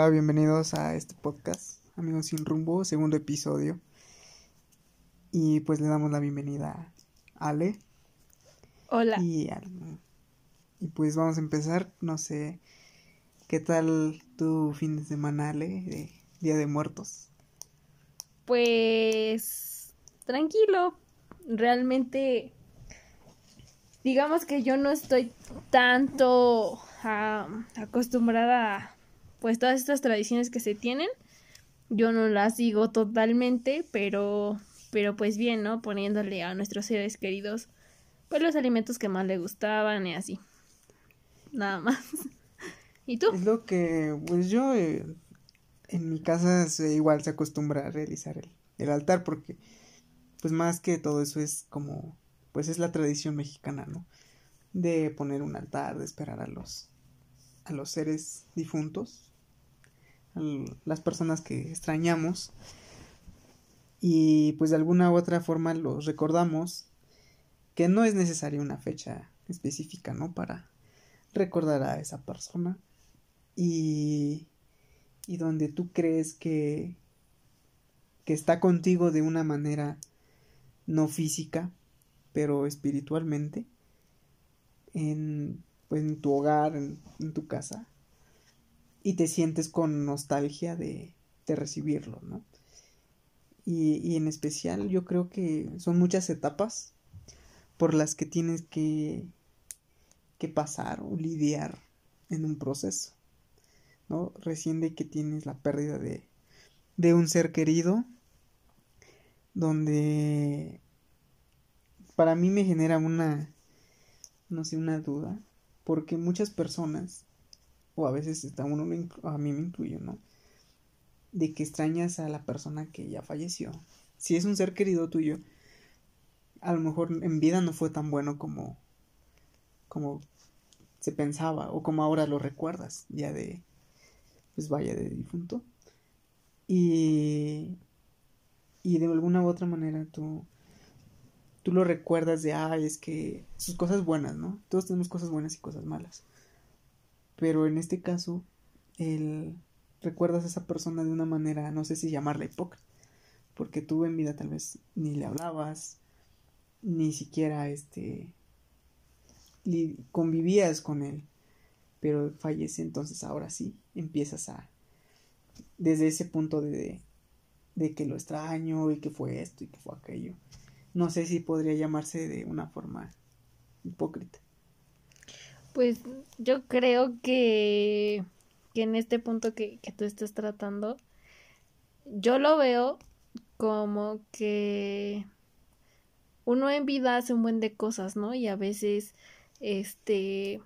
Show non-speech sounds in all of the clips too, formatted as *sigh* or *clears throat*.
Hola, bienvenidos a este podcast, Amigos sin rumbo, segundo episodio. Y pues le damos la bienvenida a Ale. Hola. Y, y pues vamos a empezar, no sé, ¿qué tal tu fin de semana, Ale, de Día de Muertos? Pues tranquilo, realmente digamos que yo no estoy tanto acostumbrada a pues todas estas tradiciones que se tienen. Yo no las sigo totalmente, pero pero pues bien, ¿no? Poniéndole a nuestros seres queridos pues los alimentos que más le gustaban y así. Nada más. *laughs* ¿Y tú? Es lo que pues yo eh, en mi casa se, igual se acostumbra a realizar el, el altar porque pues más que todo eso es como pues es la tradición mexicana, ¿no? De poner un altar, de esperar a los a los seres difuntos, las personas que extrañamos y pues de alguna u otra forma los recordamos que no es necesaria una fecha específica, ¿no? Para recordar a esa persona y, y donde tú crees que, que está contigo de una manera no física, pero espiritualmente, en, pues, en tu hogar, en, tu casa, y te sientes con nostalgia de, de recibirlo, ¿no? Y, y, en especial yo creo que son muchas etapas por las que tienes que, que pasar o lidiar en un proceso, ¿no? Recién de que tienes la pérdida de, de un ser querido, donde para mí me genera una, no sé, una duda, porque muchas personas, o a veces está uno, a mí me incluyo, ¿no? De que extrañas a la persona que ya falleció. Si es un ser querido tuyo, a lo mejor en vida no fue tan bueno como, como se pensaba, o como ahora lo recuerdas, ya de, pues vaya, de difunto. Y, y de alguna u otra manera tú tú lo recuerdas de, ay, es que sus cosas buenas, ¿no? Todos tenemos cosas buenas y cosas malas. Pero en este caso, el recuerdas a esa persona de una manera, no sé si llamarla hipócrita, porque tú en vida tal vez ni le hablabas, ni siquiera este convivías con él, pero fallece, entonces ahora sí empiezas a desde ese punto de, de que lo extraño y que fue esto y que fue aquello no sé si podría llamarse de una forma hipócrita. Pues yo creo que, que en este punto que, que tú estás tratando, yo lo veo como que uno en vida hace un buen de cosas, ¿no? Y a veces, este,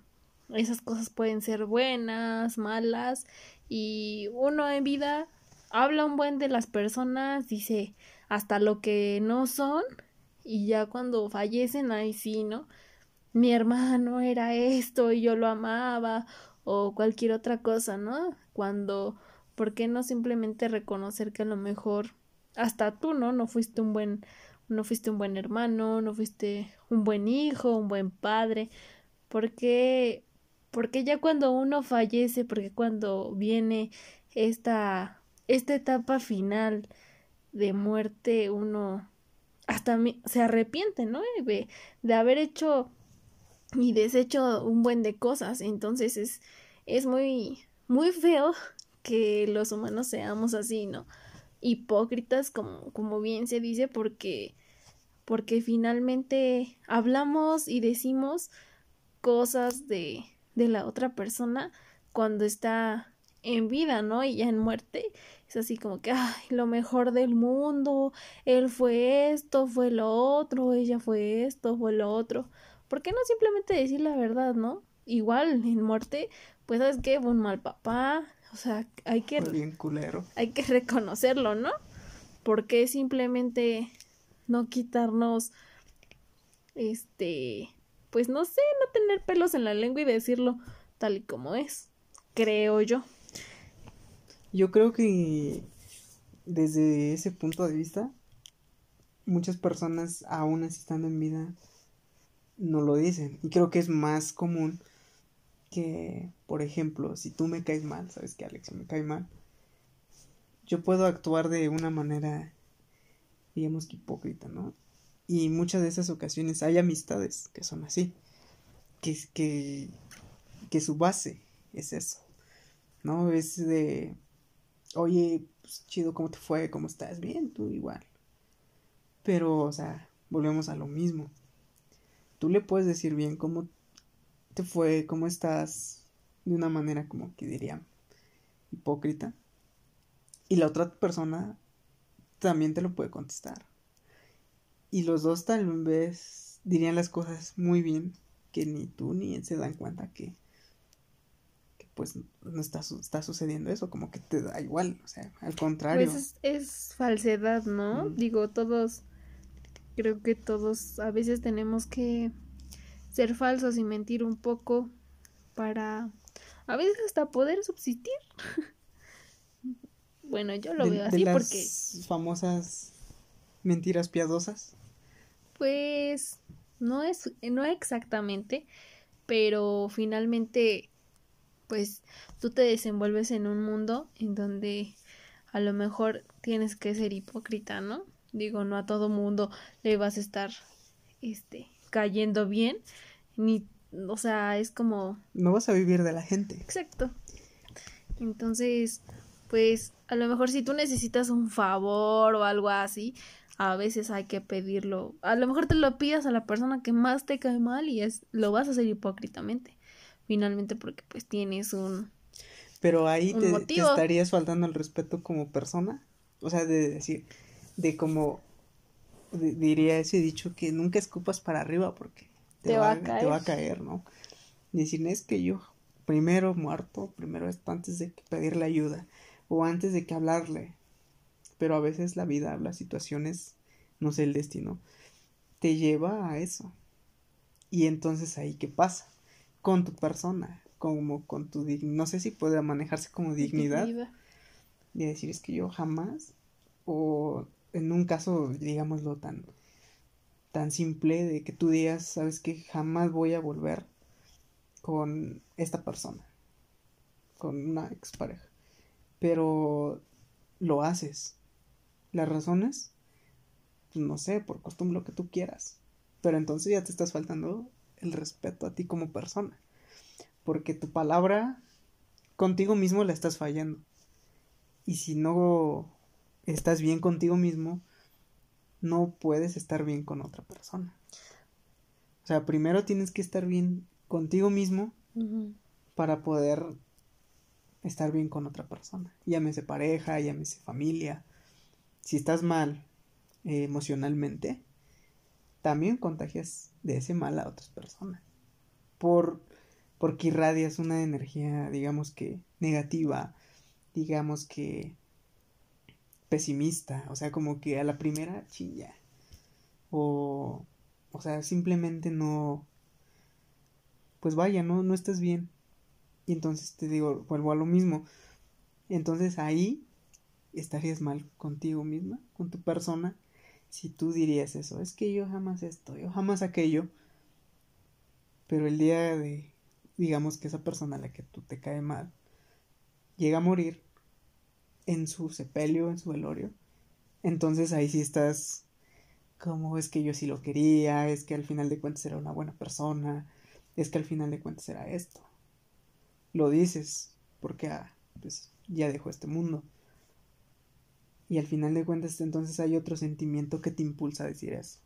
esas cosas pueden ser buenas, malas, y uno en vida habla un buen de las personas, dice hasta lo que no son, y ya cuando fallecen, ahí sí, ¿no? Mi hermano era esto y yo lo amaba o cualquier otra cosa, ¿no? Cuando, ¿por qué no simplemente reconocer que a lo mejor hasta tú, ¿no? No fuiste un buen, no fuiste un buen hermano, no fuiste un buen hijo, un buen padre, porque, porque ya cuando uno fallece, porque cuando viene esta, esta etapa final de muerte, uno hasta se arrepiente, ¿no? De, de, haber hecho y deshecho un buen de cosas. Entonces es, es muy, muy feo *laughs* que los humanos seamos así, ¿no? Hipócritas, como, como bien se dice, porque, porque finalmente hablamos y decimos cosas de, de la otra persona cuando está en vida, ¿no? Y ya en muerte es así como que, ay, lo mejor del mundo, él fue esto, fue lo otro, ella fue esto, fue lo otro. ¿Por qué no simplemente decir la verdad, no? Igual en muerte, pues sabes que fue un mal papá, o sea, hay que bien culero. Hay que *laughs* reconocerlo, ¿no? ¿Por qué simplemente no quitarnos este pues no sé, no tener pelos en la lengua y decirlo tal y como es, creo yo. Yo creo que desde ese punto de vista, muchas personas, aún así estando en vida, no lo dicen. Y creo que es más común que, por ejemplo, si tú me caes mal, sabes que Alex me cae mal, yo puedo actuar de una manera, digamos que hipócrita, ¿no? Y muchas de esas ocasiones hay amistades que son así, que, que, que su base es eso, ¿no? Es de, oye, pues chido, ¿cómo te fue? ¿Cómo estás? Bien, tú igual. Pero, o sea, volvemos a lo mismo. Tú le puedes decir bien cómo te fue, cómo estás, de una manera como que diría hipócrita. Y la otra persona también te lo puede contestar. Y los dos tal vez dirían las cosas muy bien, que ni tú ni él se dan cuenta que, que pues no está, está sucediendo eso, como que te da igual, o sea, al contrario. Pues es, falsedad, ¿no? Digo, todos, creo que todos a veces tenemos que ser falsos y mentir un poco para a veces hasta poder subsistir. *laughs* bueno, yo lo veo así de las famosas mentiras piadosas. Pues no es no exactamente, pero finalmente pues tú te desenvuelves en un mundo en donde a lo mejor tienes que ser hipócrita, ¿no? Digo, no a todo mundo le vas a estar este cayendo bien, ni, o sea, es como... No vas a vivir de la gente. Exacto. Entonces, pues a lo mejor si tú necesitas un favor o algo así, a veces hay que pedirlo. A lo mejor te lo pidas a la persona que más te cae mal y es lo vas a hacer hipócritamente. Finalmente porque pues tienes un Pero ahí te, te, estarías faltando el respeto como persona, o sea, de decir de como diría ese dicho que nunca escupas para arriba porque te, va, a caer. te va a caer, ¿no? decir, es que yo primero muerto, primero esto antes de pedirle ayuda o antes de que hablarle. Pero a veces la vida, las situaciones, no sé, el destino, te lleva a eso. Y entonces ahí, ¿qué pasa? Con tu persona, como con tu no sé si puede manejarse como dignidad. De decir, es que yo jamás, o en un caso, digámoslo tan, tan simple de que tú digas, sabes que jamás voy a volver con esta persona, con una expareja, pero lo haces. Las razones, pues no sé, por costumbre lo que tú quieras, pero entonces ya te estás faltando el respeto a ti como persona, porque tu palabra contigo mismo la estás fallando. Y si no estás bien contigo mismo, no puedes estar bien con otra persona. O sea, primero tienes que estar bien contigo mismo para poder estar bien con otra persona. Llámese pareja, llámese familia. Si estás mal eh, emocionalmente, también contagias de ese mal a otras personas. Por, porque irradias una energía, digamos que negativa, digamos que pesimista, o sea, como que a la primera chilla. O, o sea, simplemente no, pues vaya, no, no estás bien. Y entonces te digo, vuelvo a lo mismo. Entonces ahí estarías mal contigo misma, con tu persona, si tú dirías eso. Es que yo jamás esto, yo jamás aquello. Pero el día de, digamos que esa persona a la que tú te cae mal, llega a morir, en su sepelio, en su velorio. Entonces ahí sí estás como es que yo sí lo quería, es que al final de cuentas era una buena persona, es que al final de cuentas era esto. Lo dices porque ah, pues, ya dejó este mundo. Y al final de cuentas entonces hay otro sentimiento que te impulsa a decir eso.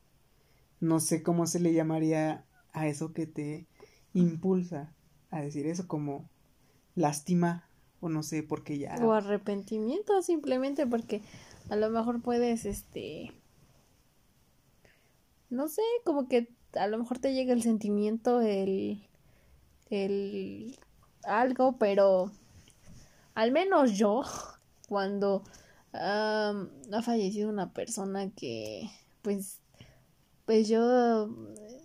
No sé cómo se le llamaría a eso que te impulsa a decir eso como lástima o no sé, porque ya... O arrepentimiento simplemente porque a lo mejor puedes, este... No sé, como que a lo mejor te llega el sentimiento, el... el... algo, pero... Al menos yo, cuando ha fallecido una persona que, pues, pues yo,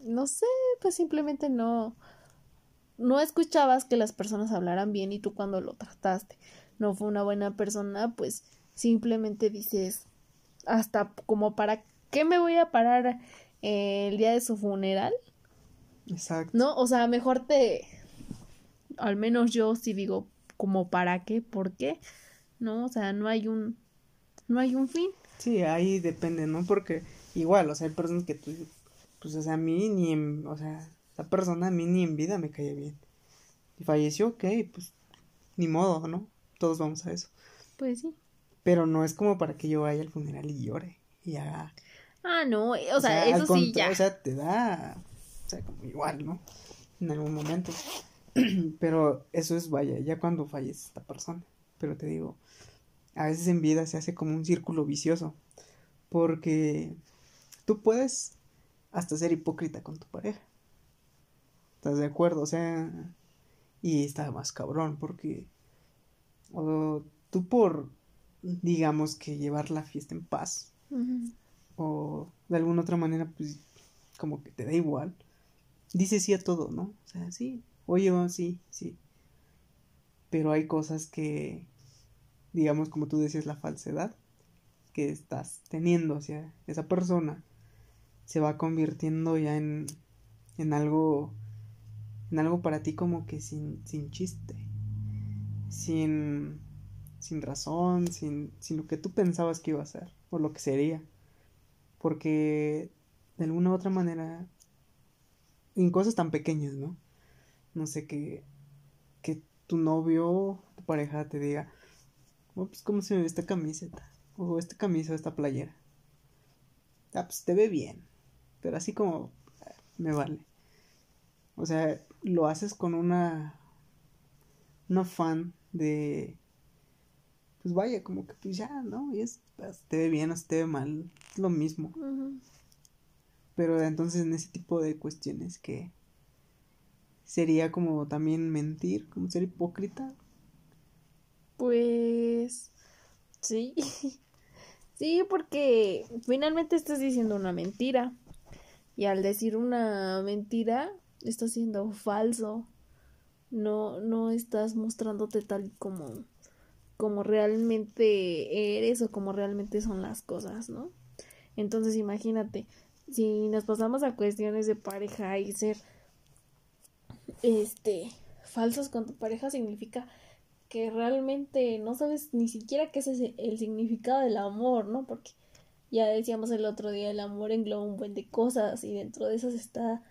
no sé, pues simplemente no, no escuchabas que las personas hablaran bien y tú cuando lo trataste no fue una buena persona, pues simplemente dices, hasta como para qué me voy a parar el día de su funeral. Exacto. ¿No? O sea, mejor te al menos yo sí digo, como para qué, por qué, ¿no? O sea, no hay un, no hay un fin. Sí, ahí depende, ¿no? Porque igual, o sea, hay personas que tú, pues, o sea, a mí ni o sea, esa persona a mí ni en vida me cae bien. Y falleció, ok, pues, ni modo, ¿no? Todos vamos a eso. Pues sí. Pero no es como para que yo vaya al funeral y llore y haga... Ah, no, o, sea, eso sí ya. O sea, te da, o sea, como igual, ¿no? En algún momento. *clears throat* Pero eso es, vaya, ya cuando fallece esta persona. Pero te digo, a veces en vida se hace como un círculo vicioso. Porque tú puedes hasta ser hipócrita con tu pareja. ¿Estás de acuerdo? O sea, y está más cabrón porque o tú por, digamos que llevar la fiesta en paz o de alguna otra manera, pues como que te da igual, dices sí a todo, ¿no? O sea, sí, oye, sí, sí. Pero hay cosas que, digamos, como tú decías, la falsedad que estás teniendo hacia esa persona se va convirtiendo ya en, en algo en algo para ti como que sin, sin chiste sin sin razón sin, sin lo que tú pensabas que iba a ser o lo que sería. Porque de alguna u otra manera en cosas tan pequeñas no no sé que que tu novio tu pareja te diga oh, pues cómo se ve esta camiseta o esta camisa o esta playera ah, pues te ve bien pero así como me vale o sea lo haces con una un afán de pues vaya como que pues ya no y es pues, te ve bien o te ve mal es lo mismo. Pero entonces en ese tipo de cuestiones que sería como también mentir como ser hipócrita. Pues sí. *laughs* Sí porque finalmente estás diciendo una mentira. Y al decir una mentira estás siendo falso no no estás mostrándote tal como como realmente eres o como realmente son las cosas, ¿no? Entonces imagínate, si nos pasamos a cuestiones de pareja y ser este falsos con tu pareja significa que realmente no sabes ni siquiera qué es el significado del amor, ¿no? Porque ya decíamos el otro día, el amor engloba un buen de cosas y dentro de esas está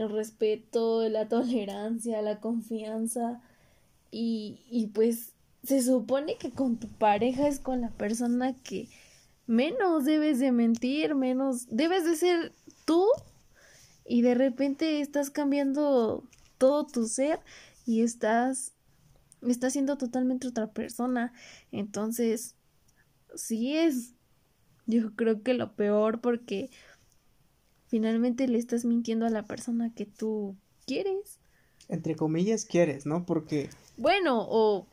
el respeto, la tolerancia, la confianza y, y pues se supone que con tu pareja es con la persona que menos debes de mentir, menos debes de ser tú y de repente estás cambiando todo tu ser y estás estás siendo totalmente otra persona. Entonces, sí es yo creo que lo peor porque finalmente le estás mintiendo a la persona que tú quieres. Entre comillas quieres, ¿no? Porque bueno, o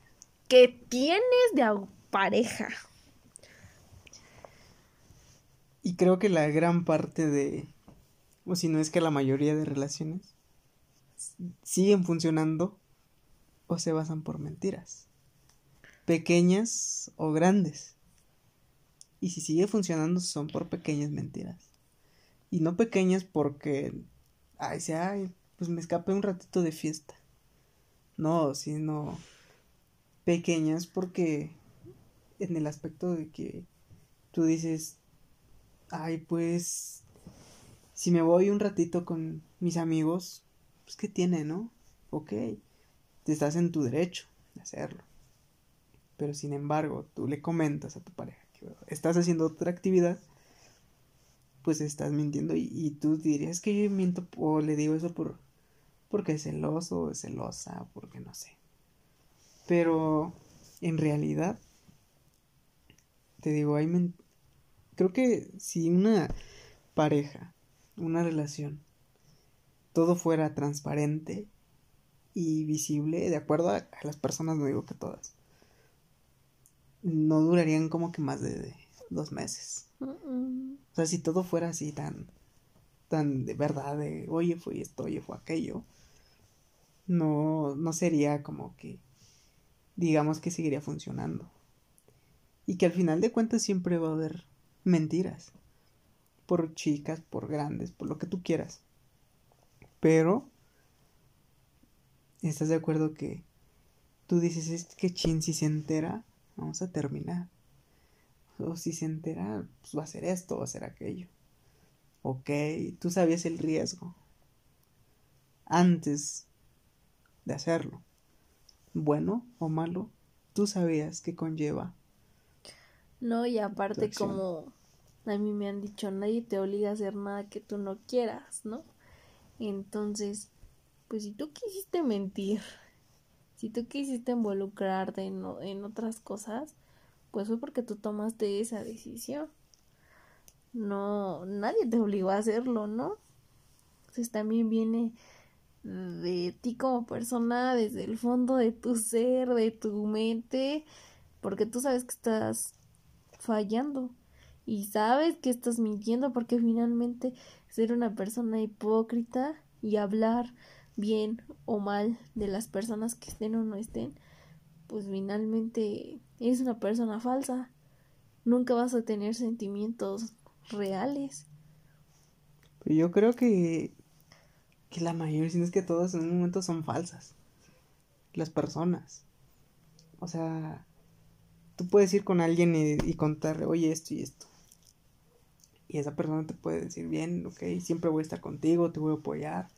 que tienes de pareja. Y creo que la gran parte de, o si no es que la mayoría de relaciones, siguen funcionando o se basan por mentiras, pequeñas o grandes. Y si sigue funcionando son por pequeñas mentiras. Y no pequeñas porque, ay, sea, ay, pues me escapé un ratito de fiesta. No, sino pequeñas porque en el aspecto de que tú dices, ay, pues, si me voy un ratito con mis amigos, pues, ¿qué tiene, no? Ok, te estás en tu derecho de hacerlo. Pero sin embargo, tú le comentas a tu pareja que estás haciendo otra actividad, pues estás mintiendo y, tú dirías que yo miento o le digo eso por porque es celoso es celosa, porque no sé. Pero en realidad, te digo, hay creo que si una pareja, una relación, todo fuera transparente y visible, de acuerdo a, las personas, no digo que todas, no durarían como que más de, dos meses. O sea, si todo fuera así tan, tan de verdad, de oye fue esto, oye fue aquello, no, no sería como que digamos que seguiría funcionando. Y que al final de cuentas siempre va a haber mentiras. Por chicas, por grandes, por lo que tú quieras. Pero ¿estás de acuerdo que tú dices, es que chin, si se entera, vamos a terminar? O si se entera, pues va a ser esto, va a ser aquello. Ok, tú sabías el riesgo antes de hacerlo. Bueno o malo, tú sabías que conlleva. No, y aparte como a mí me han dicho, nadie te obliga a hacer nada que tú no quieras, ¿no? Entonces, pues si tú quisiste mentir, si tú quisiste involucrarte en, en otras cosas, pues fue porque tú tomaste esa decisión. No, nadie te obligó a hacerlo, ¿no? Entonces también viene de ti como persona, desde el fondo de tu ser, de tu mente, porque tú sabes que estás fallando y sabes que estás mintiendo porque finalmente ser una persona hipócrita y hablar bien o mal de las personas que estén o no estén, pues finalmente es una persona falsa. Nunca vas a tener sentimientos reales. Yo creo que, que la mayoría, si es que todas en un momento son falsas. Las personas. O sea, tú puedes ir con alguien y, y contarle, oye, esto y esto. Y esa persona te puede decir, bien, ok, siempre voy a estar contigo, te voy a apoyar,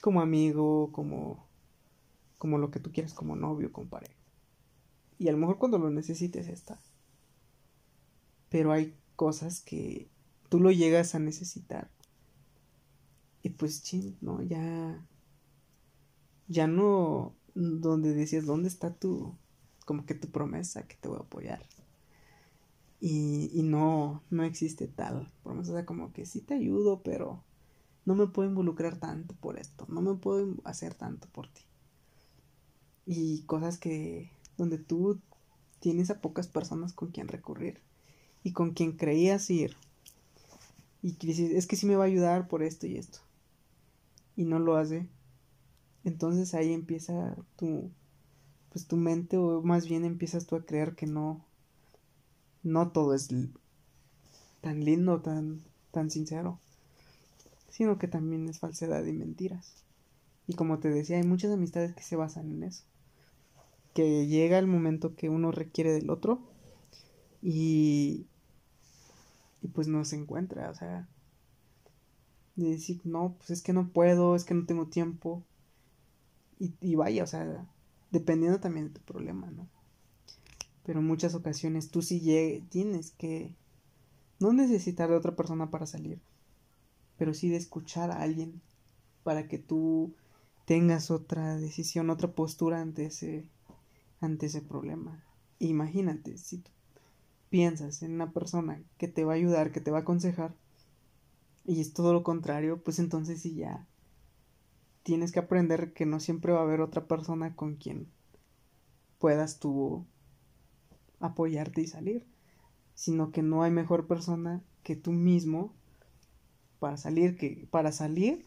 como amigo, como, como lo que tú quieras, como novio, como pareja. Y a lo mejor cuando lo necesites está. Pero hay cosas que tú lo llegas a necesitar. Y pues, ching, ¿no? Ya. Ya no. Donde decías, ¿dónde está tu. Como que tu promesa que te voy a apoyar? Y, y no, no existe tal promesa. O sea, como que sí te ayudo, pero no me puedo involucrar tanto por esto. No me puedo hacer tanto por ti. Y cosas que. Donde tú tienes a pocas personas con quien recurrir. Y con quien creías ir. Y dices, es que sí me va a ayudar por esto y esto. Y no lo hace. Entonces ahí empieza tu. Pues tu mente, o más bien empiezas tú a creer que no no todo es tan lindo, tan, tan sincero, sino que también es falsedad y mentiras. Y como te decía, hay muchas amistades que se basan en eso. Que llega el momento que uno requiere del otro y, y pues no se encuentra, o sea, de decir, no, pues es que no puedo, es que no tengo tiempo. Y, y vaya, o sea, dependiendo también de tu problema, ¿no? pero en muchas ocasiones tú sí tienes que no necesitar de otra persona para salir, pero sí de escuchar a alguien para que tú tengas otra decisión, otra postura ante ese, ante ese problema. Imagínate, si tú piensas en una persona que te va a ayudar, que te va a aconsejar, y es todo lo contrario, pues entonces sí ya tienes que aprender que no siempre va a haber otra persona con quien puedas tú apoyarte y salir, sino que no hay mejor persona que tú mismo para salir, que para salir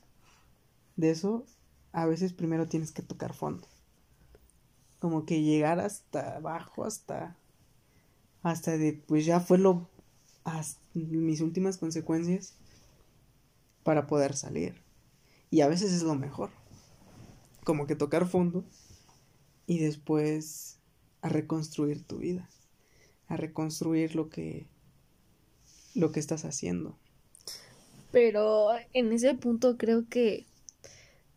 de eso a veces primero tienes que tocar fondo. Como que llegar hasta abajo, hasta hasta de pues ya fue lo mis últimas consecuencias para poder salir. Y a veces es lo mejor. Como que tocar fondo y después a reconstruir tu vida a reconstruir lo que lo que estás haciendo. Pero en ese punto creo que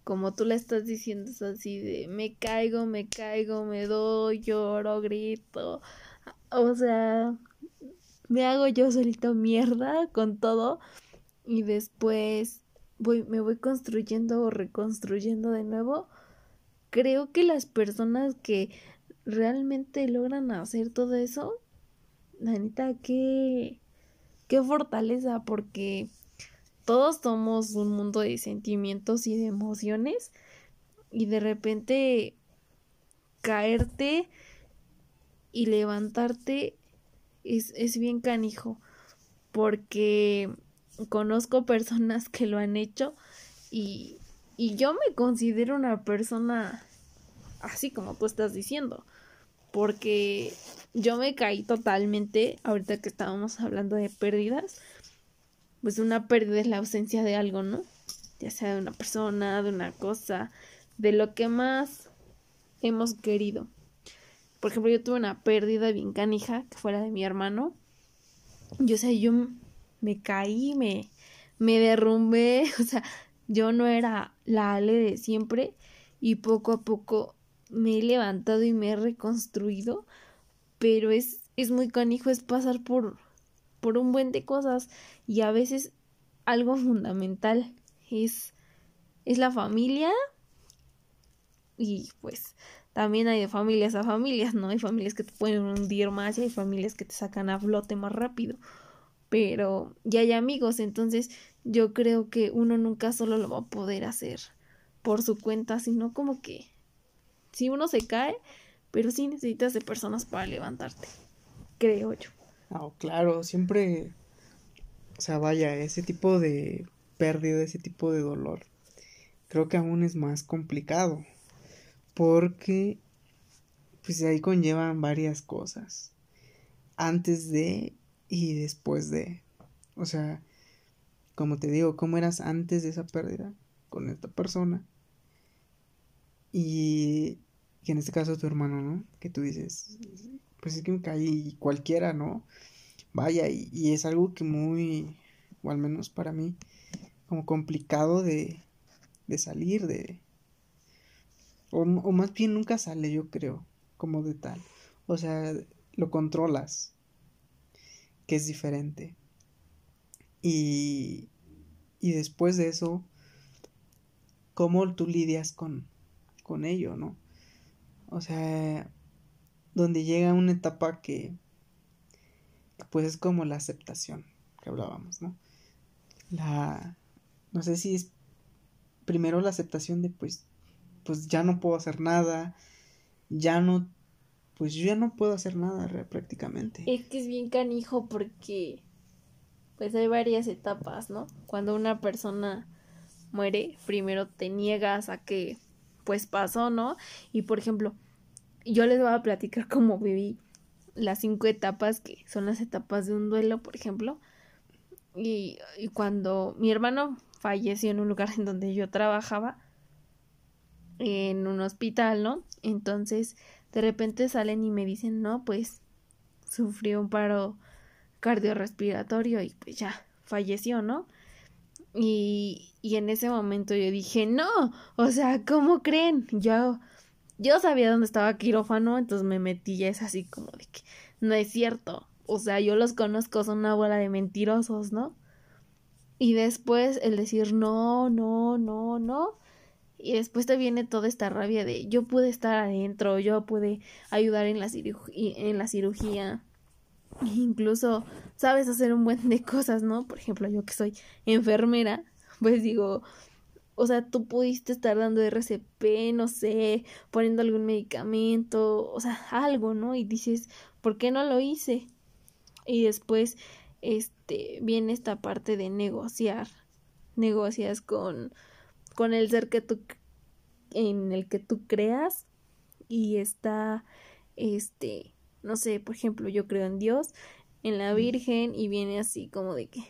como tú le estás diciendo es así de me caigo, me caigo, me doy, lloro, grito. O sea, me hago yo solito mierda con todo y después voy me voy construyendo o reconstruyendo de nuevo. Creo que las personas que realmente logran hacer todo eso la neta, qué, qué fortaleza, porque todos somos un mundo de sentimientos y de emociones, y de repente caerte y levantarte es, es bien canijo, porque conozco personas que lo han hecho y, y yo me considero una persona así como tú estás diciendo porque yo me caí totalmente, ahorita que estábamos hablando de pérdidas, pues una pérdida es la ausencia de algo, ¿no? Ya sea de una persona, de una cosa, de lo que más hemos querido. Por ejemplo, yo tuve una pérdida bien canija, que fue la de mi hermano. Yo sé, yo me caí, me, me derrumbé, *laughs* o sea, yo no era la Ale de siempre y poco a poco me he levantado y me he reconstruido, pero es, es muy canijo, es pasar por, por un buen de cosas y a veces algo *laughs* fundamental es, es la familia y pues también hay de familias a familias, ¿no? Hay familias que te pueden hundir más y hay familias que te sacan a flote más rápido. Pero ya hay amigos, entonces yo creo que uno nunca solo lo va a poder hacer por su cuenta, sino como que si uno se cae, pero sí necesitas de personas para levantarte, creo yo. Ah, claro, siempre, o sea, vaya, ese tipo de pérdida, ese tipo de dolor, creo que aún es más complicado, porque pues ahí conllevan varias cosas, antes de y después de, o sea, como te digo, cómo eras antes de esa pérdida con esta persona y que en este caso tu hermano, ¿no? Que tú dices, pues es que me caí cualquiera, ¿no? Vaya, y, es algo que muy, o al menos para mí, como complicado de, de salir, de... O, o más bien nunca sale, yo creo, como de tal. O sea, lo controlas, que es diferente. Y, y después de eso, ¿cómo tú lidias con, con ello, no? O sea, donde llega una etapa que, pues es como la aceptación que hablábamos, ¿no? La, no sé si es primero la aceptación de pues, pues ya no puedo hacer nada, ya no, pues yo ya no puedo hacer nada prácticamente. Es que es bien canijo porque, pues hay varias etapas, ¿no? Cuando una persona muere, primero te niegas a que pues pasó, ¿no? Y por ejemplo, yo les voy a platicar *laughs* cómo viví las cinco etapas, que son las etapas de un duelo, por ejemplo. Y, y cuando mi hermano falleció en un lugar *laughs* en donde yo trabajaba, en un hospital, ¿no? Entonces, de repente salen y me dicen, no, pues sufrió un paro cardiorrespiratorio y pues ya falleció, ¿no? Y, y en ese momento yo dije, no, o sea, ¿cómo creen? Yo, yo sabía dónde estaba quirófano, entonces me metí y es así como de que no es cierto. O sea, yo los conozco, son una bola de mentirosos, ¿no? Y después el decir no, no, no, no. Y después te viene toda esta rabia de yo pude estar adentro, yo pude ayudar en la, en la cirugía. Incluso sabes hacer un buen de cosas, ¿no? Por ejemplo, yo que soy enfermera, pues digo, o sea, tú pudiste estar dando RCP, no sé, poniendo algún medicamento, o sea, algo, ¿no? Y dices, ¿por qué no lo hice? Y después, este, viene esta parte de negociar. Negocias con, con el ser que tú, en el que tú creas y está, este, no sé, por ejemplo, yo creo en Dios, en la Virgen y viene así como de que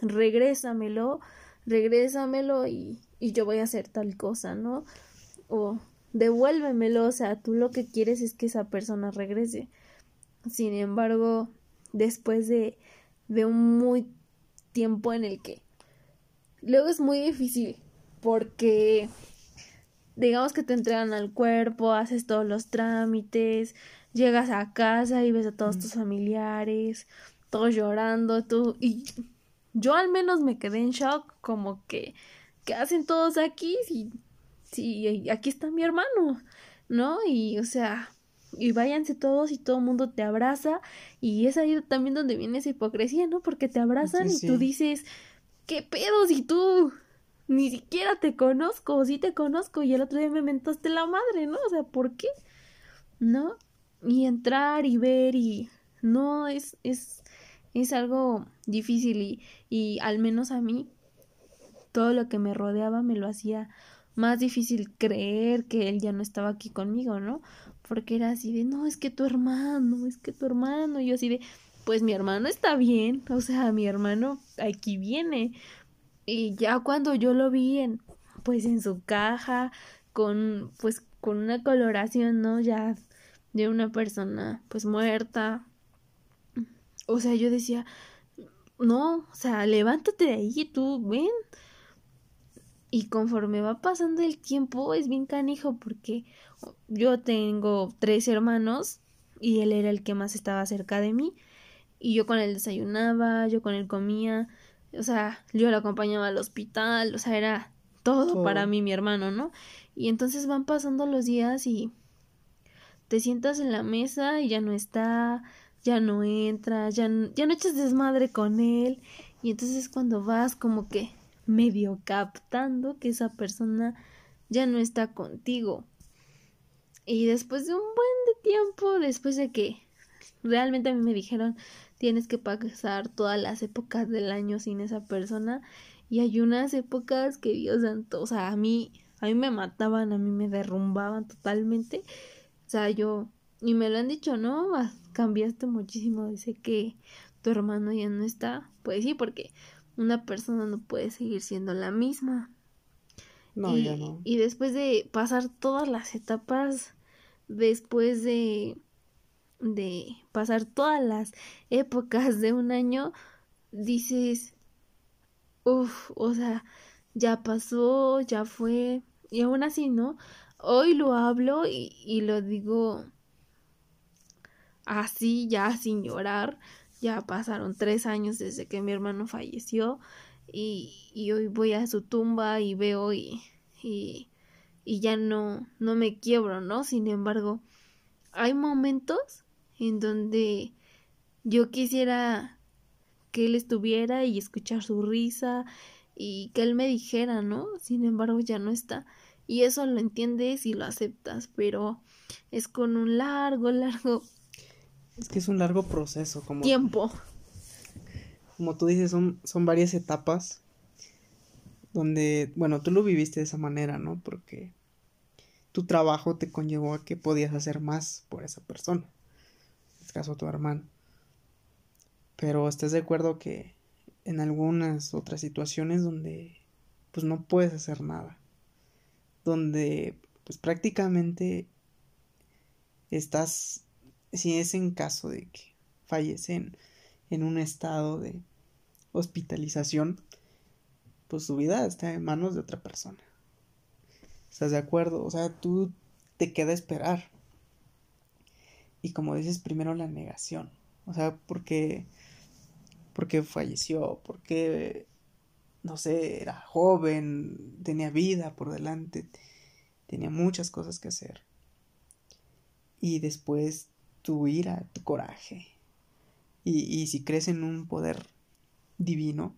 regrésamelo, regrésamelo y, y yo voy a hacer tal cosa, ¿no? O devuélvemelo, o sea, tú lo que quieres es que esa persona regrese. Sin embargo, después de, de un muy tiempo en el que luego es muy difícil porque digamos que te entregan al cuerpo, haces todos los trámites, llegas a casa y ves a todos tus familiares, todos llorando, tú, y yo al menos me quedé en shock, como que, ¿qué hacen todos aquí? Si, si aquí está mi hermano, ¿no? Y, o sea, y váyanse todos y todo el mundo te abraza, y es ahí también donde viene esa hipocresía, ¿no? Porque te abrazan y tú dices, ¿qué pedo si tú ni siquiera te conozco, sí te conozco, y el otro día me mentaste la madre, ¿no? O sea, ¿por qué? ¿No? y entrar y ver y no es es es algo difícil y, y al menos a mí todo lo que me rodeaba me lo hacía más difícil creer que él ya no estaba aquí conmigo, ¿no? Porque era así de, no, es que tu hermano, es que tu hermano, y yo así de, pues mi hermano está bien, o sea, mi hermano aquí viene. Y ya cuando yo lo vi en, pues en su caja, con, pues, con una coloración, ¿no? Ya de una persona, pues, muerta. O sea, yo decía, no, o sea, levántate de ahí, tú, ven. Y conforme va pasando el tiempo, es bien canijo, porque yo tengo tres hermanos y él era el que más estaba cerca de mí. Y yo con él desayunaba, yo con él comía, o sea, yo lo acompañaba al hospital, o sea, era todo para mí, mi hermano, ¿no? Y entonces van pasando los días y te sientas en la mesa y ya no está, ya no entra, ya, ya no echas desmadre con él. Y entonces es cuando vas como que medio captando que esa persona ya no está contigo. Y después de un buen de tiempo, después de que realmente a mí me dijeron tienes que pasar todas las épocas del año sin esa persona y hay unas épocas que Dios santo, o sea, a mí a mí me mataban, a mí me derrumbaban totalmente. O sea, yo y me lo han dicho, ¿no? Cambiaste muchísimo desde que tu hermano ya no está. Pues sí, porque una persona no puede seguir siendo la misma. No, ya no. Y después de pasar todas las etapas, después de de pasar todas las épocas de un año, dices, uff, o sea, ya pasó, ya fue, y aún así, ¿no? Hoy lo hablo y, y lo digo así, ya sin llorar, ya pasaron tres años desde que mi hermano falleció y, y hoy voy a su tumba y veo y, y, y ya no, no me quiebro, ¿no? Sin embargo, hay momentos en donde yo quisiera que él estuviera y escuchar su risa y que él me dijera, ¿no? Sin embargo, ya no está. Y eso lo entiendes y lo aceptas, pero es con un largo, *laughs* largo... Es que es un largo proceso, como... Tiempo. Como tú dices, son, son varias etapas donde, bueno, tú lo viviste de esa manera, ¿no? Porque tu trabajo te conllevó a que podías hacer más por esa persona caso tu hermano. Pero estás de acuerdo que en algunas otras situaciones donde pues no puedes hacer nada. Donde pues prácticamente estás, si es en caso de que fallecen en un estado de hospitalización, pues su vida está en manos de otra persona. ¿Estás de acuerdo? O sea, tú te queda esperar. Y como dices, primero la negación. O sea, porque, porque falleció, porque, no sé, era joven, tenía vida por delante, tenía muchas cosas que hacer. Y después tu ira, tu coraje. Y, y si crees en un poder divino,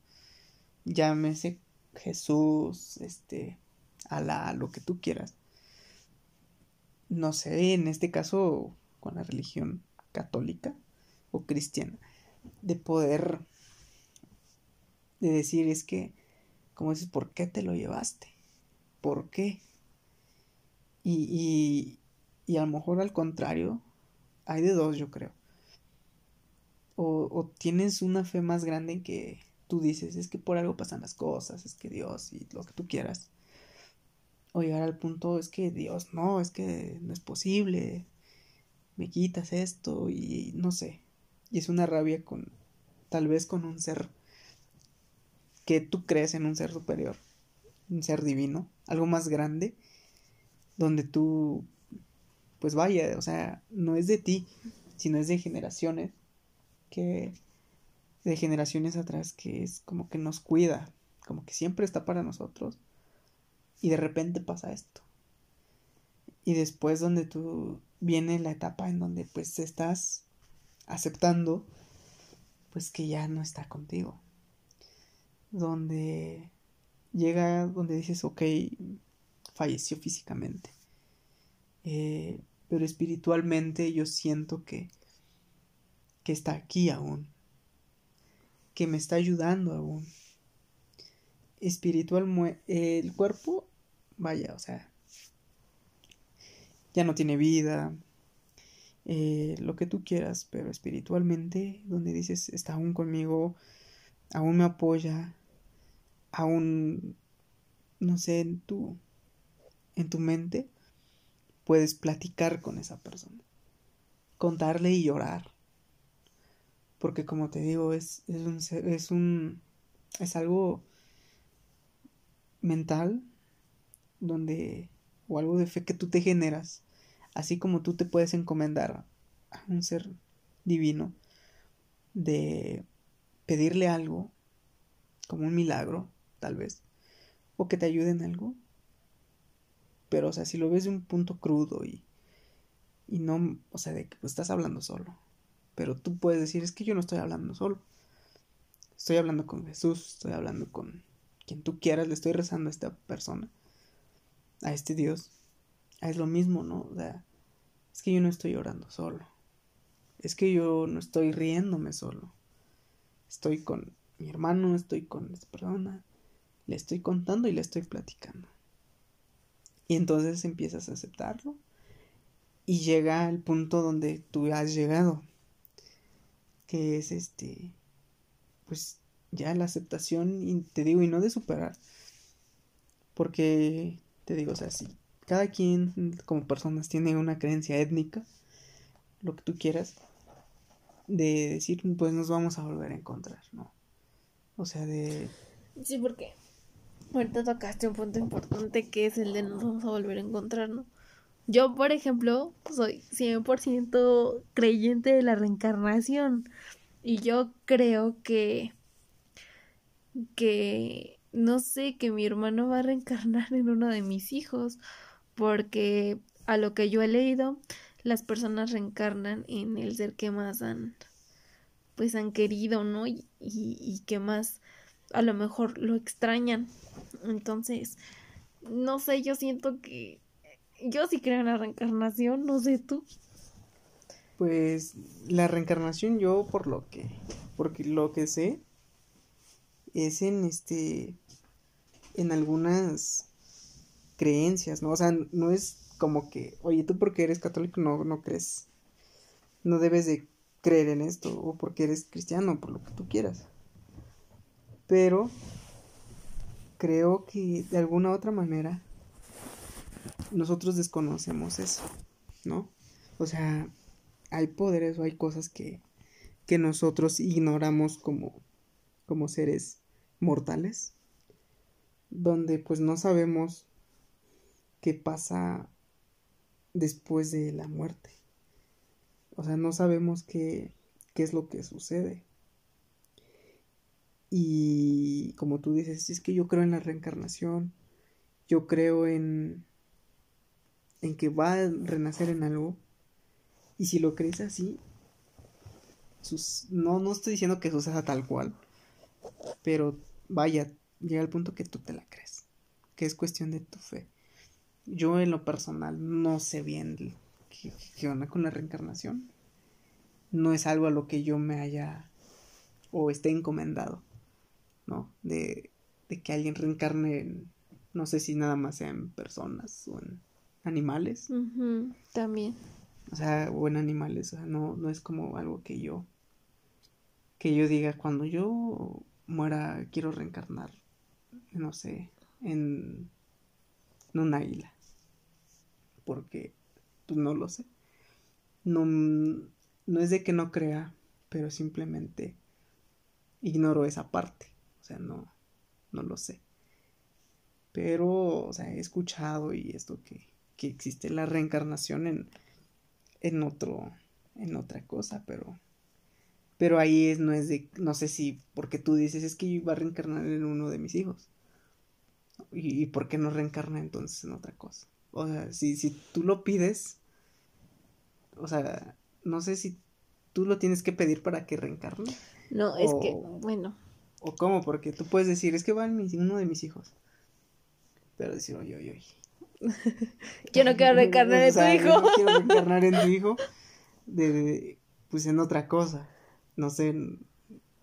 llámese Jesús, este, Alá, lo que tú quieras. No sé, en este caso con la religión católica o cristiana, de poder, de decir es que, como dices, ¿por qué te lo llevaste? ¿Por qué? Y, y, y a lo mejor al contrario, hay de dos, yo creo. O, tienes una fe más grande en que tú dices, es que por algo pasan las cosas, es que Dios y lo que tú quieras. O llegar al punto, es que Dios, no, es que no es posible, me quitas esto y no sé. Y es una rabia con, tal vez con un ser que tú crees en un ser superior, un ser divino, algo más grande, donde tú, pues vaya, o sea, no es de ti, sino es de generaciones, que, de generaciones atrás, que es como que nos cuida, como que siempre está para nosotros, y de repente pasa esto. Y después donde tú viene la etapa en donde pues estás aceptando pues que ya no está contigo. Donde llega donde dices, ok, falleció físicamente. Eh, pero espiritualmente yo siento que, que está aquí aún. Que me está ayudando aún. Espiritual, el cuerpo, vaya, o sea, ya no tiene vida, eh, lo que tú quieras, pero espiritualmente, donde dices, está aún conmigo, aún me apoya, aún, no sé, en tu, en tu mente puedes platicar con esa persona, contarle y llorar. Porque como te digo, es, es un es un es algo mental donde o algo de fe que tú te generas, así como tú te puedes encomendar a un ser divino de pedirle algo como un milagro, tal vez, o que te ayude en algo. Pero, o sea, si lo ves de un punto crudo y, y no, o sea, de que pues, estás hablando solo, pero tú puedes decir, es que yo no estoy hablando solo. Estoy hablando con Jesús, estoy hablando con quien tú quieras, le estoy rezando a esta persona, a este Dios. Es lo mismo, ¿no? O sea, es que yo no estoy orando solo. Es que yo no estoy riéndome solo. Estoy con mi hermano, estoy con esta persona, le estoy contando y le estoy platicando. Y entonces empiezas a aceptarlo y llega al punto donde tú has llegado, que es este, pues ya la aceptación, y te digo, y no de superar, porque te digo, o sea, si cada quien como personas tiene una creencia étnica, lo que tú quieras, de decir, pues nos vamos a volver a encontrar, ¿no? O sea, de... Sí, porque ahorita tocaste un punto importante que es el de nos vamos a volver a encontrar, ¿no? Yo, por ejemplo, soy 100% creyente de la reencarnación y yo creo que que no sé que mi hermano va a reencarnar en uno de mis hijos porque a lo que yo he leído las personas reencarnan en el ser que más han pues han querido, ¿no? Y, y, que más a lo mejor lo extrañan. Entonces, no sé, yo siento que yo sí creo en la reencarnación, no sé tú. Pues la reencarnación yo por lo que porque lo que sé es en este en algunas creencias, ¿no? O sea, no es como que, oye, tú porque eres católico no, no crees, no debes de creer en esto, o porque eres cristiano, por lo que tú quieras. Pero creo que de alguna otra manera nosotros desconocemos eso, ¿no? O sea, hay poderes o hay cosas que, que nosotros ignoramos como, como seres mortales, donde pues no sabemos qué pasa después de la muerte. O sea, no sabemos qué, qué es lo que sucede. Y como tú dices, es que yo creo en la reencarnación, yo creo en, en que va a renacer en algo. Y si lo crees así, no, no estoy diciendo que suceda tal cual, pero vaya, llega al punto que tú te la crees, que es cuestión de tu fe. Yo en lo personal no sé bien qué, onda con la reencarnación. No es algo a lo que yo me haya o esté encomendado, ¿no? De, de que alguien reencarne en, no sé si nada más sea en personas o en animales. también. O sea, o en animales, o sea, no, no es como algo que yo, que yo diga, cuando yo muera, quiero reencarnar, no sé, en, en un águila porque pues no lo sé. No, no es de que no crea, pero simplemente ignoro esa parte. O sea, no, no lo sé. Pero, o sea, he escuchado y esto que, que existe la reencarnación en, en otro, en otra cosa, pero, pero ahí es, no es de, no sé si, porque tú dices, es que yo iba a reencarnar en uno de mis hijos. ¿Y, y por qué no reencarna entonces en otra cosa? O sea, si, si tú lo pides, o sea, no sé si tú lo tienes que pedir para que reencarne. No, es que, bueno. O cómo, porque tú puedes decir, es que va en uno de mis hijos. Pero decir, oye, oye, oye. Yo no quiero reencarnar *laughs* en tu hijo. no quiero reencarnar en tu hijo. De, pues en otra cosa. No sé, en,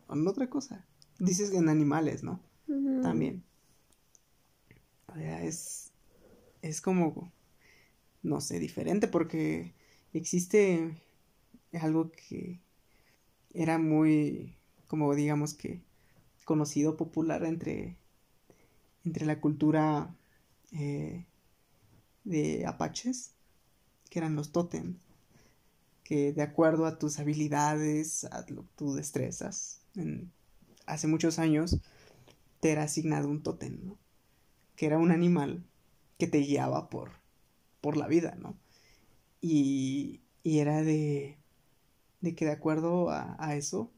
en otra cosa. Dices en animales, ¿no? También. O sea, es es como, no sé, diferente porque existe algo que era muy, como digamos que, conocido, popular entre, entre la cultura eh, de apaches, que eran los totem, que de acuerdo a tus habilidades, a tú destrezas, hace muchos años te era asignado un totem, ¿no? Que era un animal que te guiaba por, por la vida, ¿no? Y, y era de, de que de acuerdo a, eso,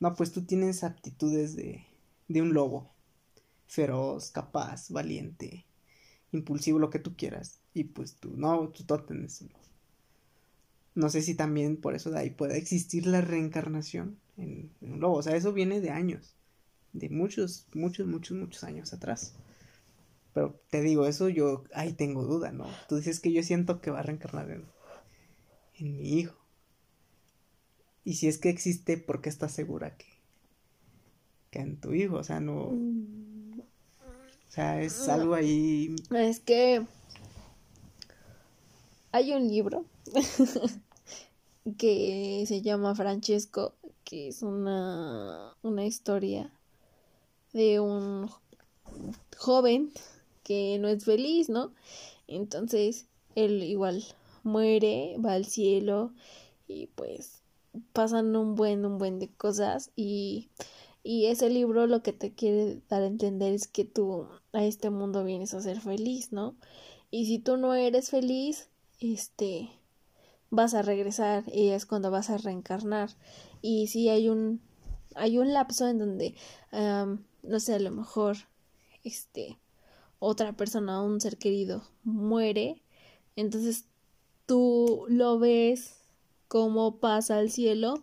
no, pues tú tienes aptitudes de, de un lobo, feroz, capaz, valiente, impulsivo, lo que tú quieras. Y pues tú, no, tú totem es No sé si también por eso de ahí pueda existir la reencarnación en, en, un lobo. O sea, eso viene de años. De muchos, muchos, muchos, muchos años atrás. Pero te digo, eso yo ahí tengo duda, ¿no? Tú dices que yo siento que va a reencarnar en, en mi hijo. Y si es que existe, ¿por qué estás segura que, que en tu hijo? O sea, no. Mm. O sea, es algo ahí. Es que hay un libro *laughs* que se llama Francesco, que es una, una historia de un joven que no es feliz, ¿no? Entonces, él igual muere, va al cielo y pues pasan un buen, un buen de cosas y, y ese libro lo que te quiere dar a entender es que tú a este mundo vienes a ser feliz, ¿no? Y si tú no eres feliz, este, vas a regresar y es cuando vas a reencarnar. Y si hay un, hay un lapso en donde, no sé, a lo mejor, este, otra persona, un ser querido, muere, entonces tú lo ves como pasa al cielo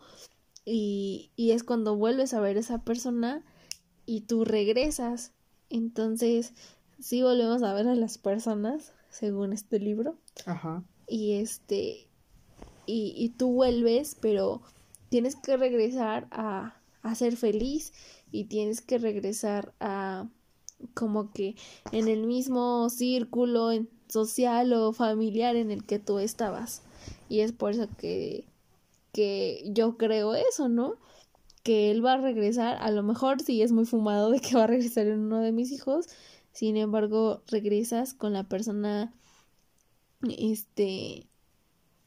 y, y es cuando vuelves a ver a esa persona y tú regresas. Entonces, sí volvemos a ver a las personas, según este libro. Ajá. Y este, y, y tú vuelves, pero tienes que regresar a, a ser feliz y tienes que regresar a como que en el mismo círculo social o familiar en el que tú estabas. Y es por eso que, que yo creo eso, ¿no? Que él va a regresar, a lo mejor sí es muy fumado de que va a regresar en uno de mis hijos, sin embargo regresas con la persona, este,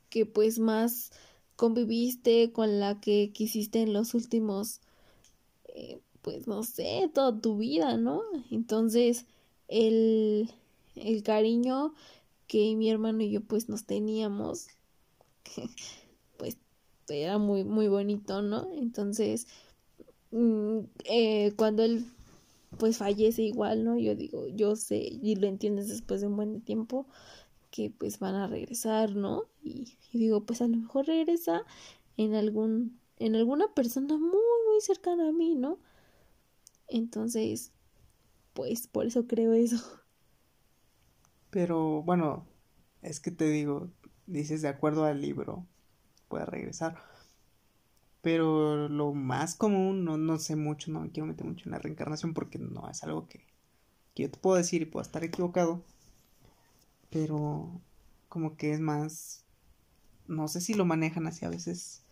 que pues más conviviste, con la que quisiste en los últimos eh, pues no sé, toda tu vida, ¿no? Entonces, el, el cariño que mi hermano y yo pues nos teníamos, *laughs* pues era muy, muy bonito, ¿no? Entonces, mm, eh, cuando él pues fallece igual, ¿no? Yo digo, yo sé, y lo entiendes después de un buen tiempo, que pues van a regresar, ¿no? Y, y digo, pues a lo mejor regresa en algún, en alguna persona muy, muy cercana a mí, ¿no? Entonces, pues por eso creo eso. Pero bueno, es que te digo, dices de acuerdo al libro, puede regresar. Pero lo más común, no, no sé mucho, no me quiero meter mucho en la reencarnación porque no es algo que, que yo te puedo decir y puedo estar equivocado. Pero como que es más, no sé si lo manejan así a veces.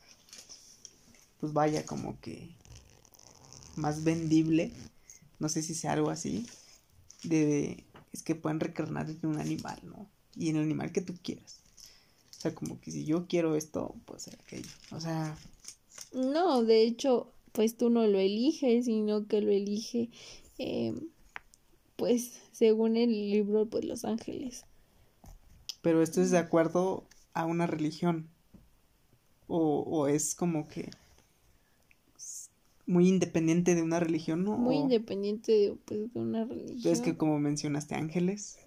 Pues vaya, como que más vendible, no sé si sea algo así, de, es que pueden reencarnar en un animal, ¿no? Y en el animal que tú quieras. O sea, como que si yo quiero esto, puede ser aquello. O sea... No, de hecho, pues tú no lo eliges, sino que lo elige, eh, pues, según el libro, pues los ángeles. Pero esto es de acuerdo a una religión. O, o es como que muy independiente de una religión, ¿no? Muy independiente de, pues, de una religión. Es que como mencionaste ángeles.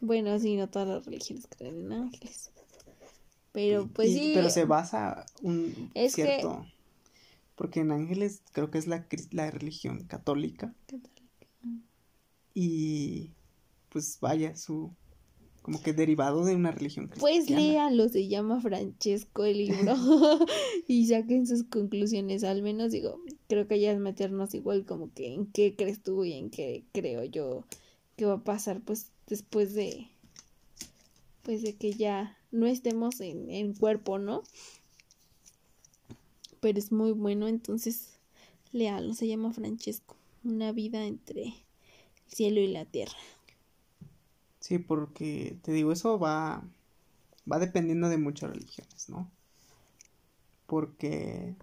Bueno, sí, no todas las religiones creen en ángeles. Pero pues sí. Pero se basa un es cierto. Porque en ángeles creo que es la, la religión católica. Católica. Y pues vaya, su como que derivado de una religión pues cristiana. Pues léanlo, se llama Francesco el libro *laughs* *laughs* y saquen sus conclusiones, al menos digo, creo que ya es meternos igual como que en qué crees tú y en qué creo yo que va a pasar pues después de pues de que ya no estemos en, en cuerpo, ¿no? Pero es muy bueno, entonces léalo, se llama Francesco, una vida entre el cielo y la tierra. Sí, porque te digo, eso va, va dependiendo de muchas religiones, ¿no? Porque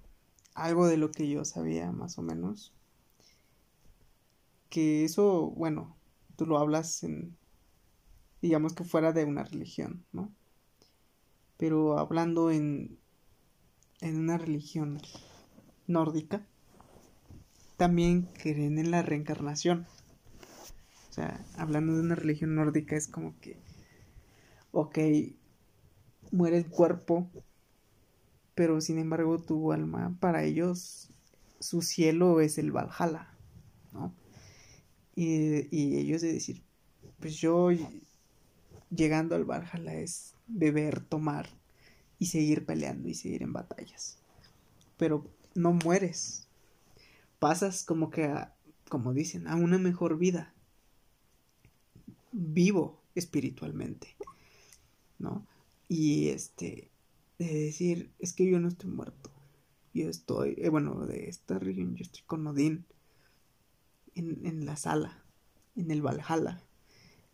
algo de lo que yo sabía más o menos, que eso, bueno, tú lo hablas en, digamos que fuera de una religión, ¿no? Pero hablando en, en una religión nórdica, también creen en la reencarnación. O sea, hablando de una religión nórdica es como que, ok, muere el cuerpo, pero sin embargo tu alma, para ellos, su cielo es el Valhalla, ¿no? Y, y ellos de decir, pues yo llegando al Valhalla es beber, tomar y seguir peleando y seguir en batallas. Pero no mueres. Pasas como que a, como dicen, a una mejor vida vivo espiritualmente, ¿no? Y este, de decir, es que yo no estoy muerto, yo estoy, eh, bueno, de esta región, yo estoy con Odín en, en la sala, en el Valhalla,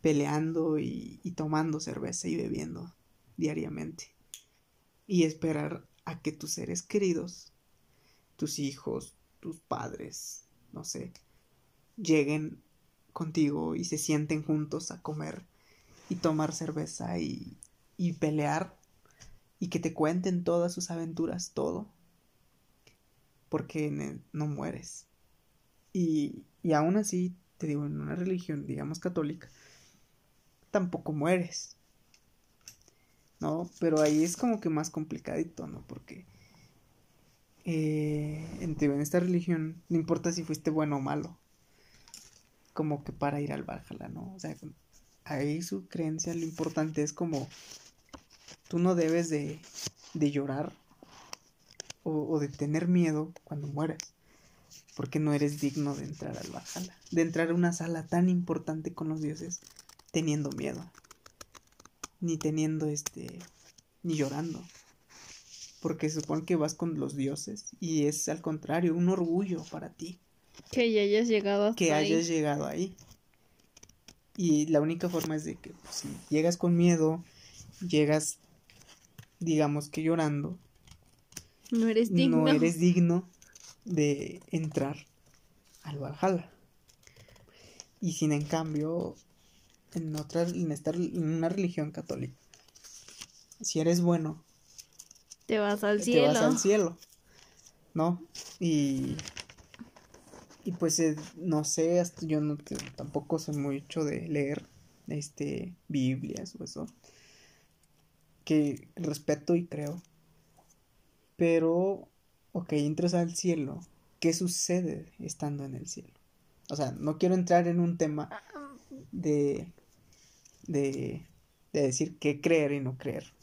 peleando y, y tomando cerveza y bebiendo diariamente. Y esperar a que tus seres queridos, tus hijos, tus padres, no sé, lleguen contigo y se sienten juntos a comer y tomar cerveza y, y pelear y que te cuenten todas sus aventuras, todo. Porque no mueres. Y, y aún así, te digo, en una religión, digamos católica, tampoco mueres. ¿No? Pero ahí es como que más complicadito, ¿no? Porque eh, en, esta religión no importa si fuiste bueno o malo como que para ir al Valhalla, ¿no? O sea, ahí su creencia, lo importante es como tú no debes de, de llorar o, de tener miedo cuando mueres, porque no eres digno de entrar al Valhalla, de entrar a una sala tan importante con los dioses teniendo miedo, ni teniendo este, ni llorando, porque supone que vas con los dioses y es al contrario, un orgullo para ti. Que ya hayas llegado hasta Que hayas llegado ahí. Y la única forma es de que pues, si llegas con miedo, llegas, digamos que llorando. No eres digno. No eres digno de entrar al Valhalla. Y sin en cambio, en otra, en, esta, en una religión católica, si eres bueno, te vas al cielo. Te vas al cielo. ¿No? Y y pues eh, no sé, hasta yo no tampoco soy mucho de leer este Biblias o eso. Que respeto y creo. Pero, ok, entras al cielo. ¿Qué sucede estando en el cielo? O sea, no quiero entrar en un tema de, de, de decir qué creer y no creer.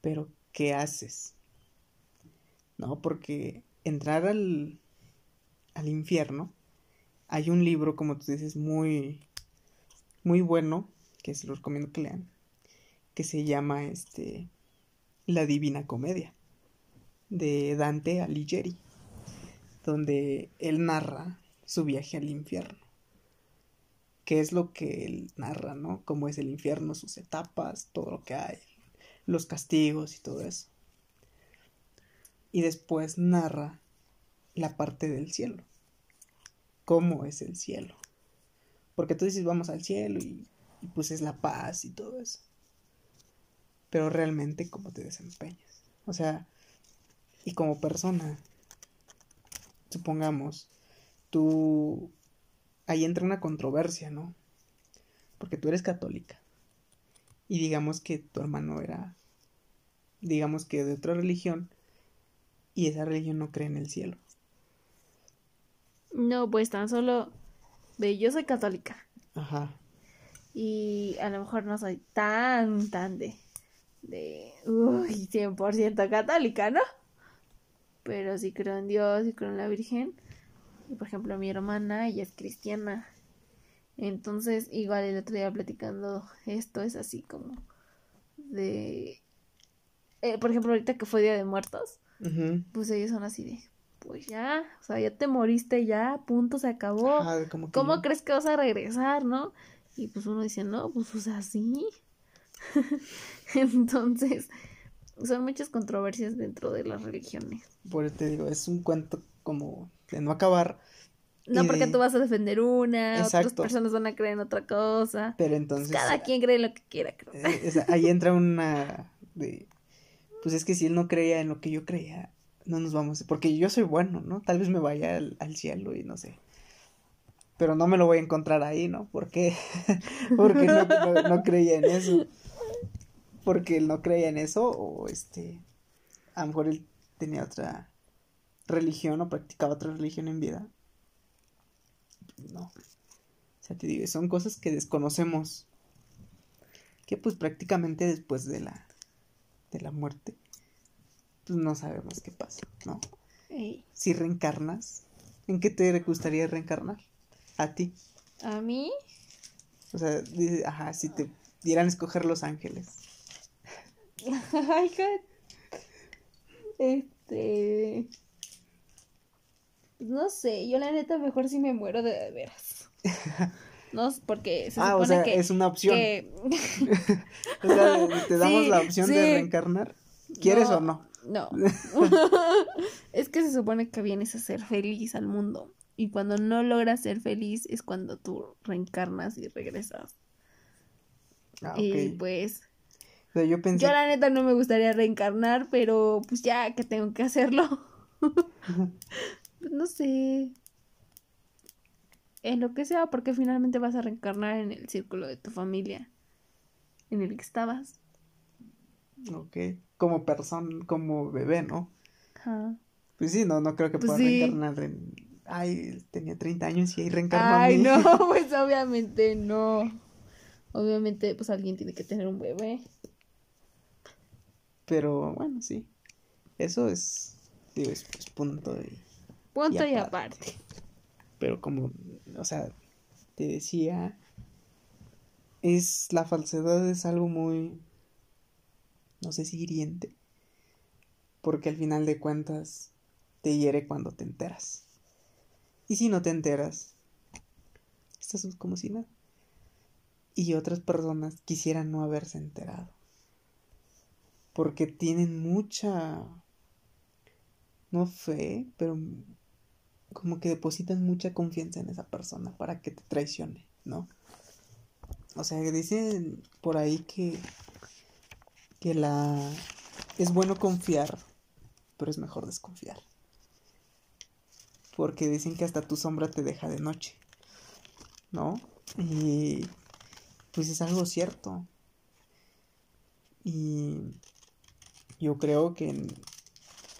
Pero, ¿qué haces? No, porque entrar al, al infierno, hay un libro, como tú dices, muy, muy bueno, que se lo recomiendo que lean, que se llama este, La Divina Comedia, de Dante Alighieri, donde él narra su viaje al infierno. ¿Qué es lo que él narra, no? Cómo es el infierno, sus etapas, todo lo que hay, los castigos y todo eso. Y después narra la parte del cielo. ¿Cómo es el cielo? Porque tú dices vamos al cielo y, pues es la paz y todo eso. Pero realmente cómo te desempeñas. O sea, y como persona, supongamos, tú... Ahí entra una controversia, ¿no? Porque tú eres católica. Y digamos que tu hermano era, digamos que de otra religión, y esa religión no cree en el cielo. No, pues tan solo. Ve, yo soy católica. Ajá. Y a lo mejor no soy tan, tan de. de. uy, 100% católica, ¿no? Pero sí creo en Dios y creo en la Virgen. Y por ejemplo, mi hermana, ella es cristiana. Entonces, igual el otro día platicando esto es así como de. Eh, por ejemplo, ahorita que fue Día de Muertos, pues ellos son así de pues ya, o sea, ya te moriste ya, punto, se acabó. ¿Cómo crees que vas a regresar, no? Y pues uno dice, no, pues o sea, sí. *laughs* Entonces, son muchas controversias dentro de las religiones. Por eso te digo, es un cuento como de no acabar. No porque de- tú vas a defender una, otras Exacto. personas van a creer en otra cosa. Pero entonces. Cada quien cree lo que quiera, creo. eh, es- ahí entra una. de. Pues es que si él no creía en lo que yo creía, no nos vamos. Porque yo soy bueno, ¿no? Tal vez me vaya al, al cielo y no sé. Pero no me lo voy a encontrar ahí, ¿no? ¿Por qué? *laughs* Porque no, no, no creía en eso. Porque él no creía en eso, o este. A lo mejor él tenía otra religión o practicaba otra religión en vida. No. O sea, te digo, son cosas que desconocemos. Que pues prácticamente después de la de la muerte, pues no sabemos qué pasa, ¿no? Ey, Si reencarnas, ¿en qué te gustaría reencarnar? A ti. A mí, O sea, dice, ajá, si te dieran a escoger los ángeles. *laughs* Ay, God. Este. No sé, yo la neta mejor si me muero de, veras. *laughs* No, porque se ah, supone o sea, que. es una opción. que- *laughs* O sea, te damos Sí, la opción de reencarnar. ¿Quieres No, o no? No. *laughs* es que se supone que vienes a ser feliz al mundo. Y cuando no logras ser feliz es cuando tú reencarnas y regresas. Ah, Y ok. pues. O sea, yo pensé. Yo la neta no me gustaría reencarnar, pero pues ya que tengo que hacerlo. Pues, no sé. En lo que sea, porque finalmente vas a reencarnar en el círculo de tu familia. En el que estabas. Ok. Como persona, como bebé, ¿no? Ajá. Pues sí, no, no creo que Pues pueda sí. reencarnar en. Ay, tenía 30 años y ahí reencarnó a Ay, mí. no, *laughs* pues obviamente no. Obviamente, pues alguien tiene que tener un bebé. Pero bueno, sí. Eso es. Digo, es, es punto de. Punto Y aparte. Pero como, o sea, te decía, es la falsedad es algo muy, no sé si hiriente, porque al final de cuentas te hiere cuando te enteras. Y si no te enteras, estás como si nada. Y otras personas quisieran no haberse enterado. Porque tienen mucha, no fe, pero como que depositan mucha confianza en esa persona para que te traicione, ¿no? O sea, dicen por ahí que que la es bueno confiar, pero es mejor desconfiar. Porque dicen que hasta tu sombra te deja de noche, ¿no? Y pues es algo cierto. Y yo creo que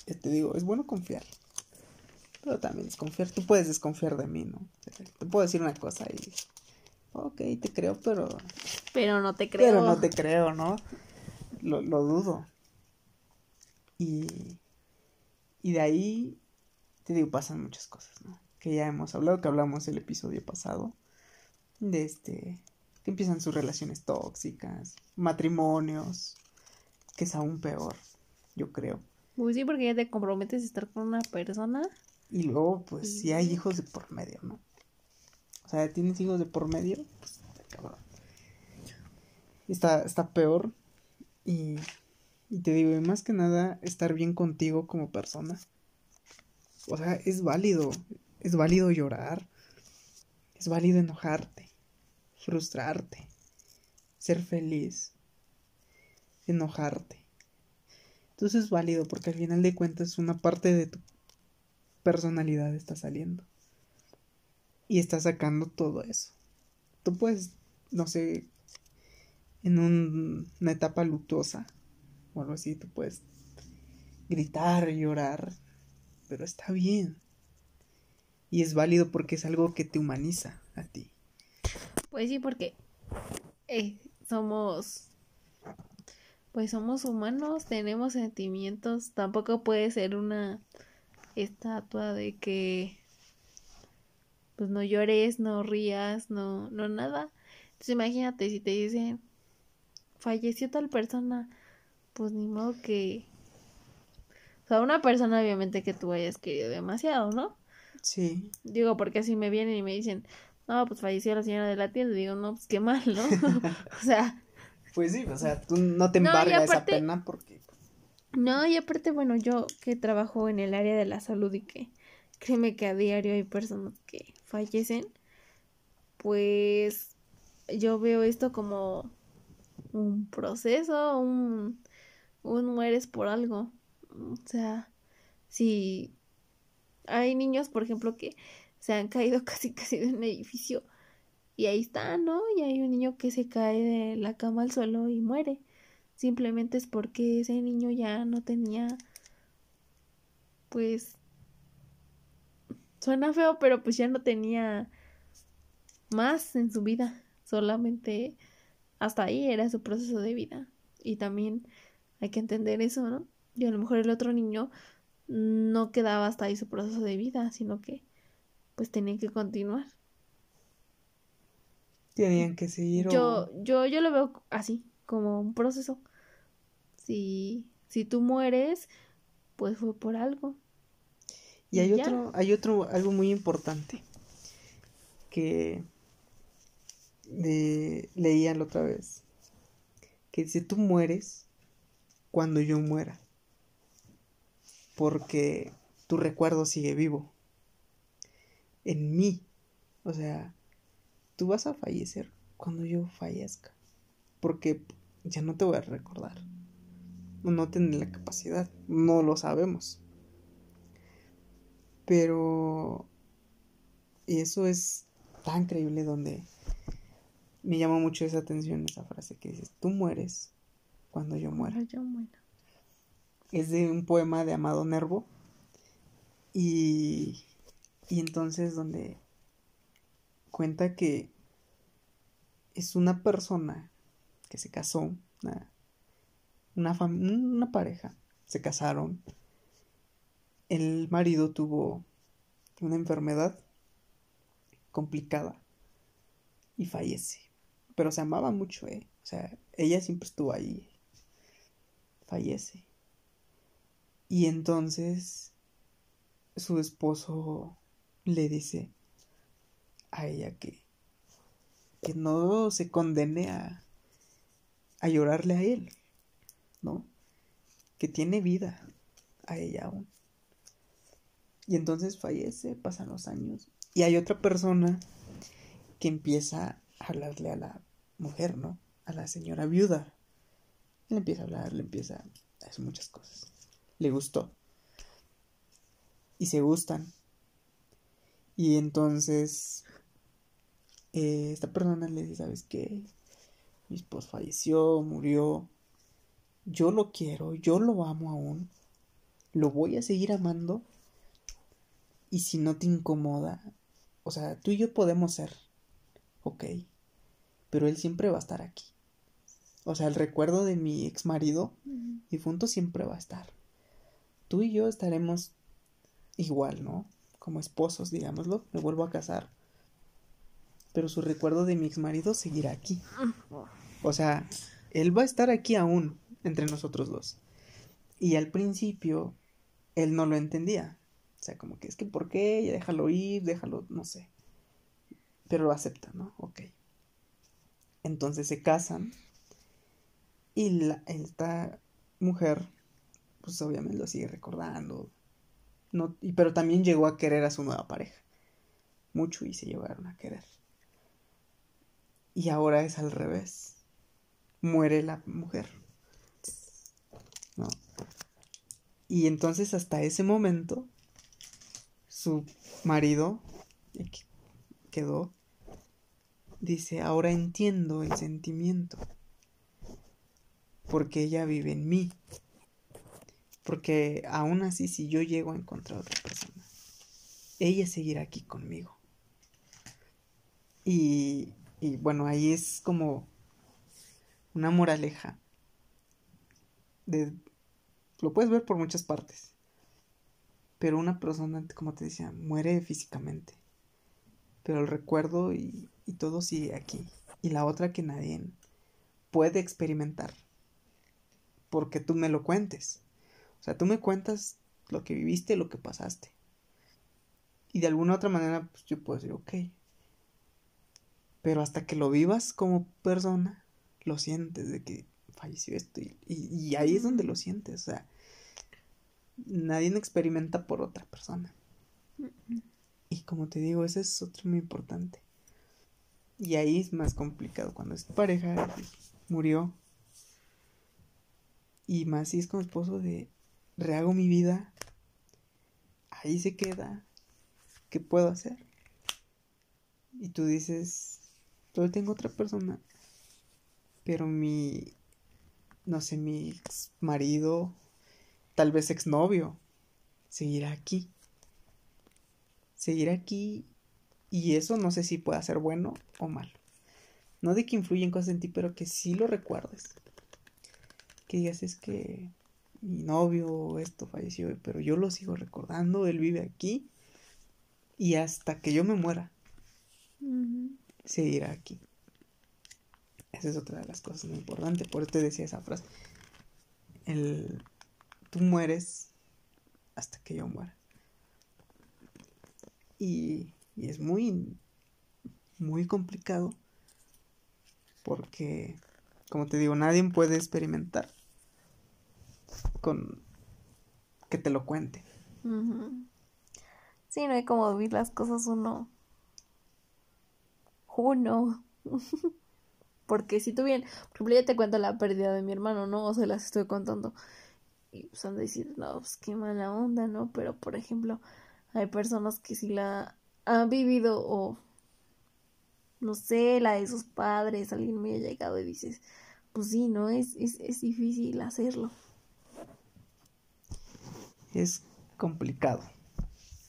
te digo, es bueno confiar. Pero también desconfiar, tú puedes desconfiar de mí, ¿no? O sea, te puedo decir una cosa y, ok, te creo, pero, Pero no te creo. pero no te creo, ¿no? Lo, lo dudo. Y, y de ahí, te digo, pasan muchas cosas, ¿no? Que ya hemos hablado, que hablamos el episodio pasado, de este, que empiezan sus relaciones tóxicas, matrimonios, que es aún peor, yo creo. Pues sí, porque ya te comprometes a estar con una persona. Y luego, pues, si hay hijos de por medio, ¿no? O sea, tienes hijos de por medio, pues, está cabrón. Está, está peor. Y, y te digo, y más que nada, estar bien contigo como persona. O sea, es válido. Es válido llorar. Es válido enojarte. Frustrarte. Ser feliz. Enojarte. Entonces es válido porque al final de cuentas una parte de tu personalidad está saliendo. Y está sacando todo eso. Tú puedes, no sé, en un- una etapa luctuosa o algo así, tú puedes gritar, llorar, pero está bien. Y es válido porque es algo que te humaniza a ti. Pues sí, porque eh, somos. Pues somos humanos, tenemos sentimientos. Tampoco puede ser una estatua de que. Pues no llores, no rías, no, no nada. Entonces imagínate si te dicen. Falleció tal persona. Pues ni modo que. O sea, una persona obviamente que tú hayas querido demasiado, ¿no? Sí, Digo, porque si me vienen y me dicen, no, pues falleció la señora de la tienda, digo, no, pues qué mal, ¿no? *laughs* o sea. *laughs* Pues sí, o sea, tú no te embargas esa pena porque. No, y aparte, bueno, yo que trabajo en el área de la salud y que créeme que a diario hay personas que fallecen, pues yo veo esto como un proceso, un, un mueres por algo. O sea, si hay niños, por ejemplo, que se han caído *laughs* casi casi de un edificio y ahí está, ¿no? Y hay un niño que se cae de la cama al suelo y muere. Simplemente es porque ese niño ya no tenía, pues, suena feo, pero pues ya no tenía más en su vida. Solamente hasta ahí era su proceso de vida. Y también hay que entender eso, ¿no? Y a lo mejor el otro niño no quedaba hasta ahí su proceso de vida, sino que pues tenía que continuar. Tenían que seguir. Yo, yo, yo lo veo así, como un proceso. Si, si tú mueres, pues fue por algo. Y hay otro, hay otro, algo muy importante que de, leía la otra vez. Que dice, tú mueres cuando yo muera. Porque tu recuerdo sigue vivo. En mí. O sea, tú vas a fallecer cuando yo fallezca. Porque ya no te voy a recordar. No tendré la capacidad. No lo sabemos. Pero... Y eso es tan creíble donde me llama mucho esa atención esa frase que dices, tú mueres cuando yo muera. Yo Es de un poema de Amado Nervo. Y, y entonces donde cuenta que es una persona que se casó, una, una, una pareja, se casaron. El marido tuvo una enfermedad complicada y fallece pero se amaba mucho, ¿eh? O sea, ella siempre estuvo ahí. Fallece. Y entonces su esposo le dice a ella que, que no se condene a, a llorarle a él, ¿no? Que tiene vida a ella aún. Y entonces fallece, pasan los años. Y hay otra persona que empieza a hablarle a la mujer, ¿no? A la señora viuda. Le empieza a hablar, le empieza a hacer muchas cosas. Le gustó. Y se gustan. Y entonces eh, esta persona le dice, ¿sabes qué? Mi esposo falleció, murió. Yo lo quiero, yo lo amo aún. Lo voy a seguir amando. Y si no te incomoda, o sea, tú y yo podemos ser, ok pero él siempre va a estar aquí. O sea, el recuerdo de mi ex marido difunto siempre va a estar. Tú y yo estaremos igual, ¿no? Como esposos, digámoslo. Me vuelvo a casar. Pero su recuerdo de mi ex marido seguirá aquí. O sea, él va a estar aquí aún entre nosotros dos. Y al principio, él no lo entendía. O sea, como que es que, ¿por qué? Ya déjalo ir, déjalo, no sé. Pero lo acepta, ¿no? Ok. Entonces se casan y la, esta mujer, pues obviamente lo sigue recordando. No, y, pero también llegó a querer a su nueva pareja. Mucho y se llevaron a querer. Y ahora es al revés. Muere la mujer. Y entonces hasta ese momento su marido quedó Dice, ahora entiendo el sentimiento. Porque ella vive en mí. Porque aún así, si yo llego a encontrar a otra persona, ella seguirá aquí conmigo. Y, y bueno, ahí es como una moraleja. De, lo puedes ver por muchas partes. Pero una persona, como te decía, muere físicamente. Pero el recuerdo y y todo sigue aquí. Y la otra que nadie puede experimentar. Porque tú me lo cuentes. O sea, tú me cuentas lo que viviste, lo que pasaste. Y de alguna otra manera, pues yo puedo decir, ok. Pero hasta que lo vivas como persona, lo sientes de que falleció esto. Y, y, ahí es donde lo sientes. O sea, nadie experimenta por otra persona. Y como te digo, eso es otro muy importante. Y ahí es más complicado cuando es pareja, murió. Y más si es como esposo de rehago mi vida. Ahí se queda. ¿Qué puedo hacer? Y tú dices, yo tengo otra persona. Pero mi, no sé, mi ex marido, tal vez exnovio, seguirá aquí seguir aquí y eso no sé si pueda ser bueno o malo. No de que influya en cosas en ti, pero que sí lo recuerdes. Que digas es que mi novio esto falleció, pero yo lo sigo recordando, él vive aquí y hasta que yo me muera seguirá aquí. Esa es otra de las cosas muy importantes, por eso te decía esa frase. El tú mueres hasta que yo muera. Y, es muy, muy complicado porque, como te digo, nadie puede experimentar con que te lo cuente. Sí, no hay como vivir las cosas uno. Uno. *laughs* Porque si tú bien, por ejemplo, ya te cuento la pérdida de mi hermano, ¿no? O se las estoy contando. Y pues han de decir, no, pues qué mala onda, ¿no? Pero por ejemplo, hay personas que sí la han vivido o no sé, la de sus padres, alguien me ha llegado y dices, pues sí, ¿no? Es, es, es difícil hacerlo. Es complicado,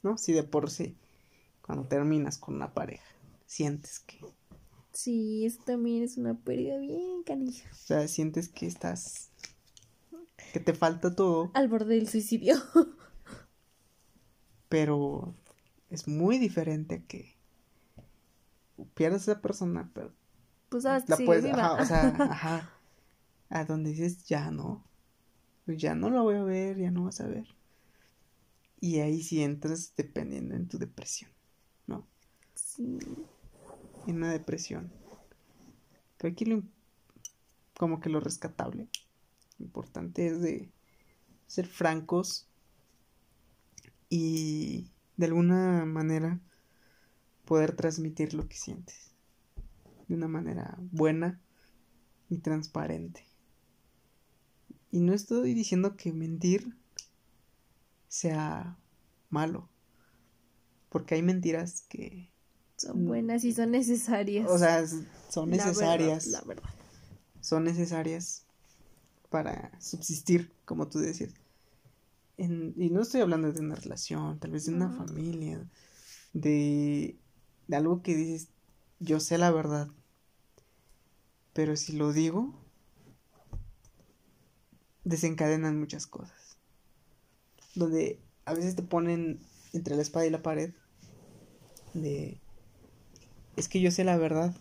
¿no? Si de por sí, cuando terminas con una pareja, sientes que... Sí, eso también es una pérdida bien canija. O sea, sientes que estás... que te falta todo. Al borde del suicidio. *laughs* pero es muy diferente que pierdas a esa persona, pero pues sabes la puedes, ajá, o sea, *laughs* ajá, a donde dices ya no, ya no la voy a ver, ya no vas a ver. Y ahí sí entras dependiendo en tu depresión, ¿no? Sí. En una depresión. Pero aquí lo, como que lo rescatable, lo importante es de ser francos y de alguna manera poder transmitir lo que sientes de una manera buena y transparente. Y no estoy diciendo que mentir sea malo, porque hay mentiras que son buenas y son necesarias. O sea, son necesarias. La verdad, Son necesarias para subsistir, como tú decías y no estoy hablando de una relación, tal vez de una familia, de, de algo que dices, yo sé la verdad, pero si lo digo, desencadenan muchas cosas. Donde a veces te ponen entre la espada y la pared de, es que yo sé la verdad,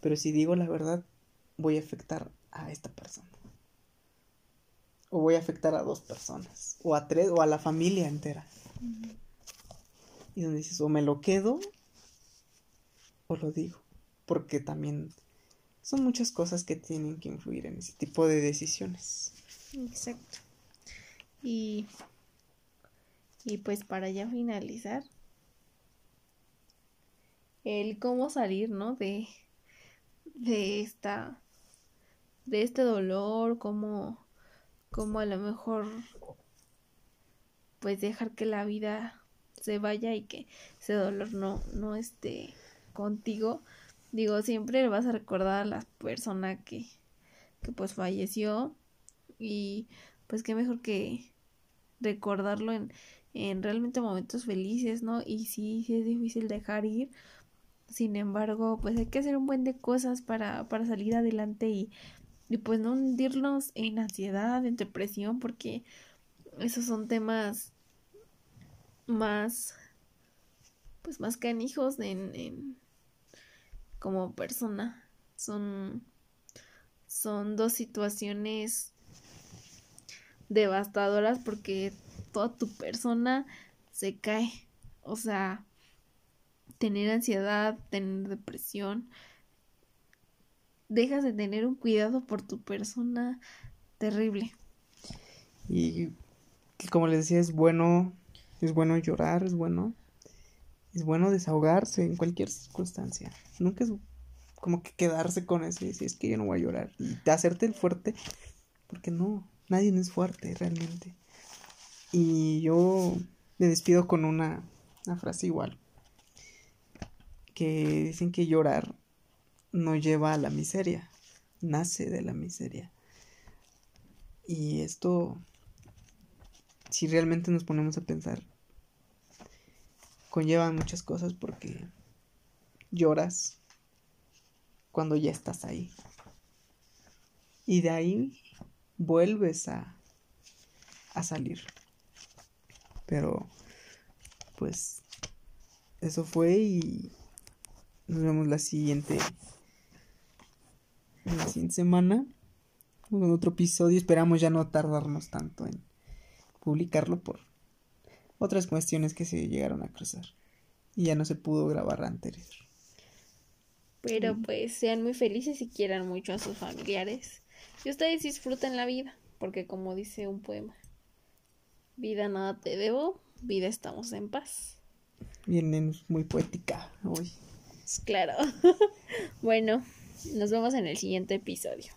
pero si digo la verdad, voy a afectar a esta persona o voy a afectar a dos personas, o a tres, o a la familia entera. Y donde dices, o me lo quedo, o lo digo, porque también son muchas cosas que tienen que influir en ese tipo de decisiones. Exacto. Y, y pues para ya finalizar, el cómo salir, ¿no? De, de esta, de este dolor, cómo como a lo mejor pues dejar que la vida se vaya y que ese dolor no, no esté contigo. Digo, siempre vas a recordar a la persona que, que pues falleció y pues qué mejor que recordarlo en, en realmente momentos felices, ¿no? Y sí, sí es difícil dejar ir. Sin embargo, pues hay que hacer un buen de cosas para, para salir adelante y y pues no hundirnos en ansiedad, en depresión, porque esos son temas más, pues más canijos en, en como persona. Son, son dos situaciones devastadoras porque toda tu persona se cae. O sea, tener ansiedad, tener depresión. Dejas de tener un cuidado por tu persona terrible. Y como les decía, es bueno, es bueno llorar, es bueno, es bueno desahogarse en cualquier circunstancia. Nunca es como que quedarse con eso y decir, es que yo no voy a llorar. Y hacerte el fuerte, porque no, nadie es fuerte realmente. Y yo me despido con una, una frase igual. Que dicen que llorar no lleva a la miseria, nace de la miseria. Y esto, si realmente nos ponemos a pensar, conlleva muchas cosas porque lloras cuando ya estás ahí. Y de ahí vuelves a, a salir. Pero, pues, eso fue y nos vemos la siguiente, la siguiente semana con otro episodio. Esperamos ya no tardarnos tanto en publicarlo por otras cuestiones que se llegaron a cruzar. Y ya no se pudo grabar anterior. Pero pues sean muy felices y quieran mucho a sus familiares. Y ustedes disfruten la vida, porque como dice un poema, vida nada te debo, vida estamos en paz. Vienen muy poética hoy. *laughs* Claro. *laughs* bueno, nos vemos en el siguiente episodio.